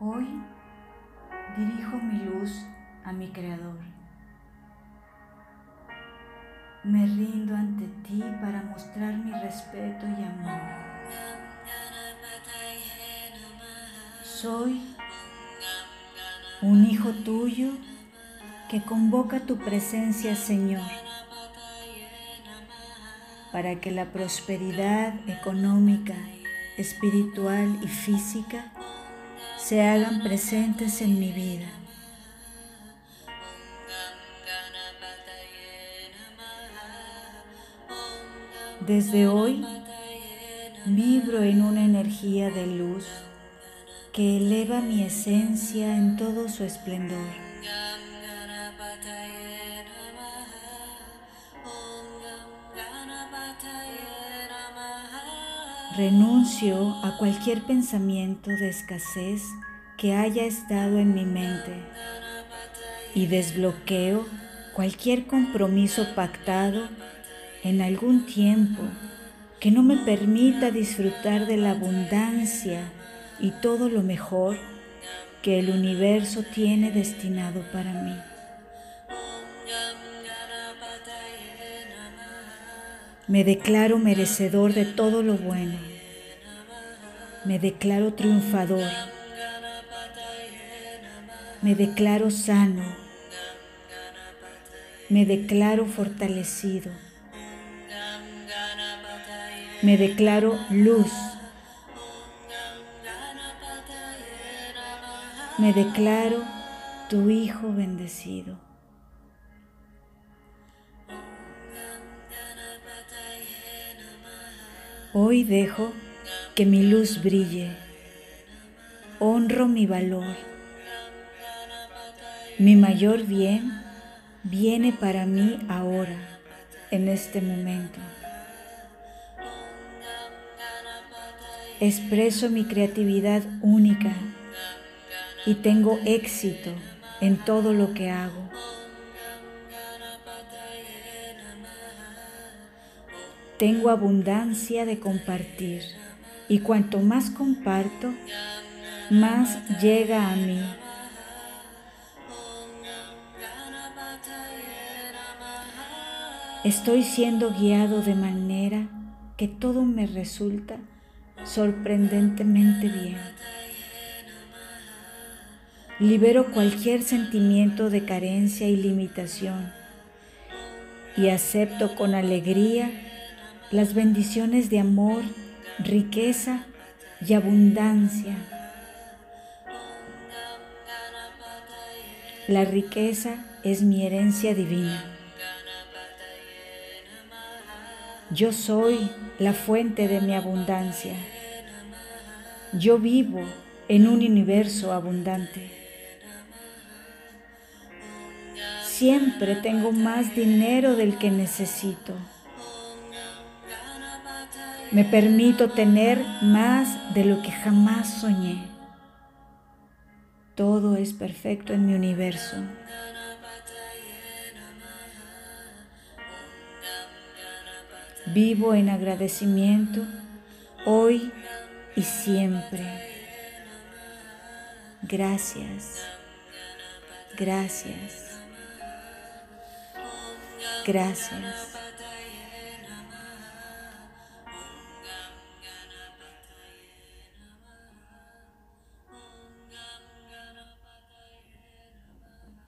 Hoy dirijo mi luz a mi Creador. Me rindo ante ti para mostrar mi respeto y amor. Soy un hijo tuyo que convoca tu presencia, Señor, para que la prosperidad económica, espiritual y física se hagan presentes en mi vida. Desde hoy vibro en una energía de luz que eleva mi esencia en todo su esplendor. Renuncio a cualquier pensamiento de escasez que haya estado en mi mente y desbloqueo cualquier compromiso pactado en algún tiempo que no me permita disfrutar de la abundancia y todo lo mejor que el universo tiene destinado para mí. Me declaro merecedor de todo lo bueno. Me declaro triunfador. Me declaro sano. Me declaro fortalecido. Me declaro luz. Me declaro tu Hijo bendecido. Hoy dejo que mi luz brille. Honro mi valor. Mi mayor bien viene para mí ahora, en este momento. Expreso mi creatividad única y tengo éxito en todo lo que hago. Tengo abundancia de compartir y cuanto más comparto, más llega a mí. Estoy siendo guiado de manera que todo me resulta sorprendentemente bien. Libero cualquier sentimiento de carencia y limitación y acepto con alegría las bendiciones de amor, riqueza y abundancia. La riqueza es mi herencia divina. Yo soy la fuente de mi abundancia. Yo vivo en un universo abundante. Siempre tengo más dinero del que necesito. Me permito tener más de lo que jamás soñé. Todo es perfecto en mi universo. Vivo en agradecimiento hoy y siempre. Gracias, gracias, gracias.